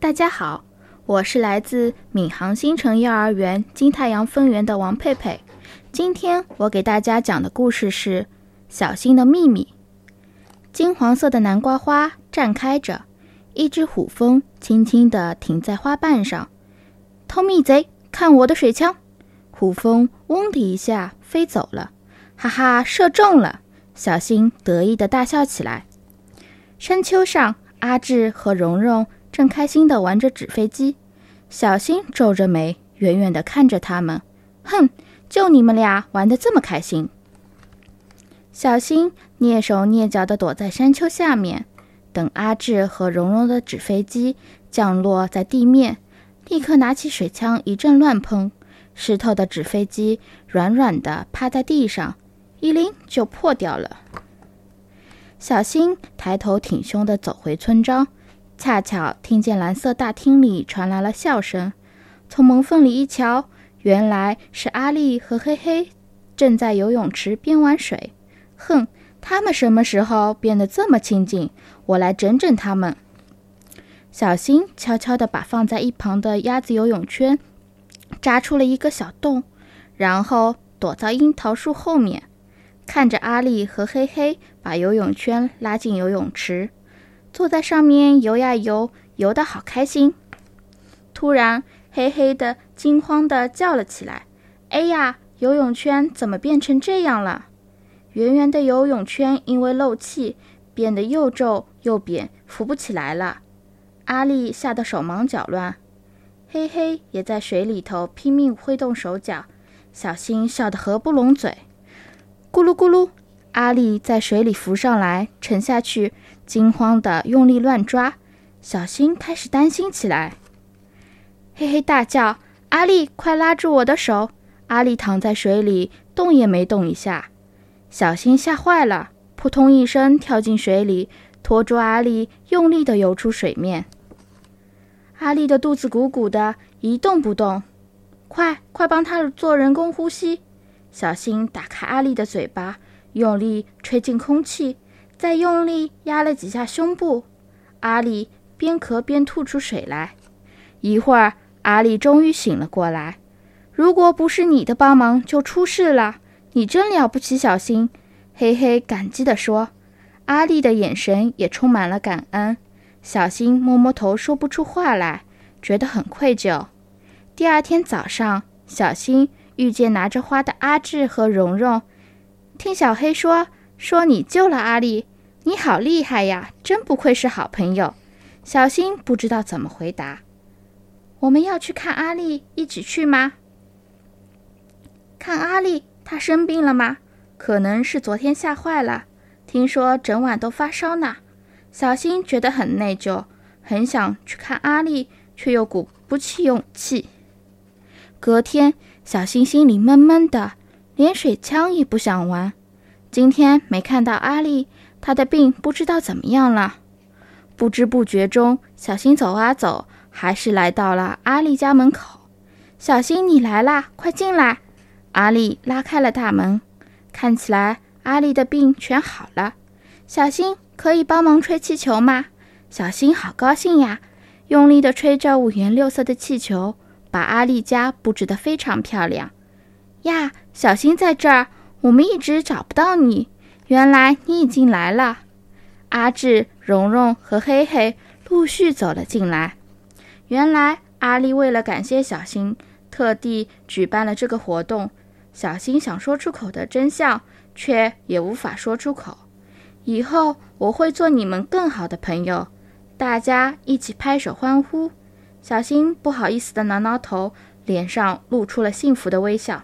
大家好，我是来自闵行新城幼儿园金太阳分园的王佩佩。今天我给大家讲的故事是《小新的秘密》。金黄色的南瓜花绽开着，一只虎蜂轻轻地停在花瓣上。偷蜜贼，看我的水枪！虎蜂嗡的一下飞走了，哈哈，射中了！小新得意地大笑起来。山丘上，阿志和蓉蓉正开心地玩着纸飞机。小新皱着眉，远远地看着他们。哼，就你们俩玩得这么开心！小新蹑手蹑脚地躲在山丘下面，等阿志和蓉蓉的纸飞机降落在地面，立刻拿起水枪一阵乱喷。湿透的纸飞机软软地趴在地上，一拎就破掉了。小新抬头挺胸地走回村庄，恰巧听见蓝色大厅里传来了笑声。从门缝里一瞧，原来是阿丽和黑黑正在游泳池边玩水。哼，他们什么时候变得这么亲近？我来整整他们。小新悄悄地把放在一旁的鸭子游泳圈扎出了一个小洞，然后躲到樱桃树后面。看着阿丽和黑黑把游泳圈拉进游泳池，坐在上面游呀游，游得好开心。突然，黑黑的惊慌地叫了起来：“哎呀，游泳圈怎么变成这样了？”圆圆的游泳圈因为漏气，变得又皱又扁，浮不起来了。阿丽吓得手忙脚乱，黑黑也在水里头拼命挥动手脚，小新笑得合不拢嘴。咕噜咕噜，阿丽在水里浮上来，沉下去，惊慌的用力乱抓。小新开始担心起来。嘿嘿大叫：“阿丽，快拉住我的手！”阿丽躺在水里，动也没动一下。小新吓坏了，扑通一声跳进水里，拖住阿丽，用力的游出水面。阿丽的肚子鼓鼓的，一动不动。快快帮他做人工呼吸！小新打开阿丽的嘴巴，用力吹进空气，再用力压了几下胸部。阿丽边咳边吐出水来。一会儿，阿丽终于醒了过来。如果不是你的帮忙，就出事了。你真了不起，小新。嘿嘿，感激地说。阿丽的眼神也充满了感恩。小新摸摸头，说不出话来，觉得很愧疚。第二天早上，小新。遇见拿着花的阿志和蓉蓉，听小黑说说你救了阿丽，你好厉害呀，真不愧是好朋友。小新不知道怎么回答。我们要去看阿丽，一起去吗？看阿丽，她生病了吗？可能是昨天吓坏了，听说整晚都发烧呢。小新觉得很内疚，很想去看阿丽，却又鼓不起勇气。隔天。小新心里闷闷的，连水枪也不想玩。今天没看到阿丽，她的病不知道怎么样了。不知不觉中，小新走啊走，还是来到了阿丽家门口。小新，你来啦，快进来！阿丽拉开了大门，看起来阿丽的病全好了。小新，可以帮忙吹气球吗？小新好高兴呀，用力地吹着五颜六色的气球。把阿丽家布置得非常漂亮呀！小新在这儿，我们一直找不到你。原来你已经来了。阿志、蓉蓉和黑黑陆续走了进来。原来阿丽为了感谢小新，特地举办了这个活动。小新想说出口的真相，却也无法说出口。以后我会做你们更好的朋友。大家一起拍手欢呼。小新不好意思地挠挠头，脸上露出了幸福的微笑。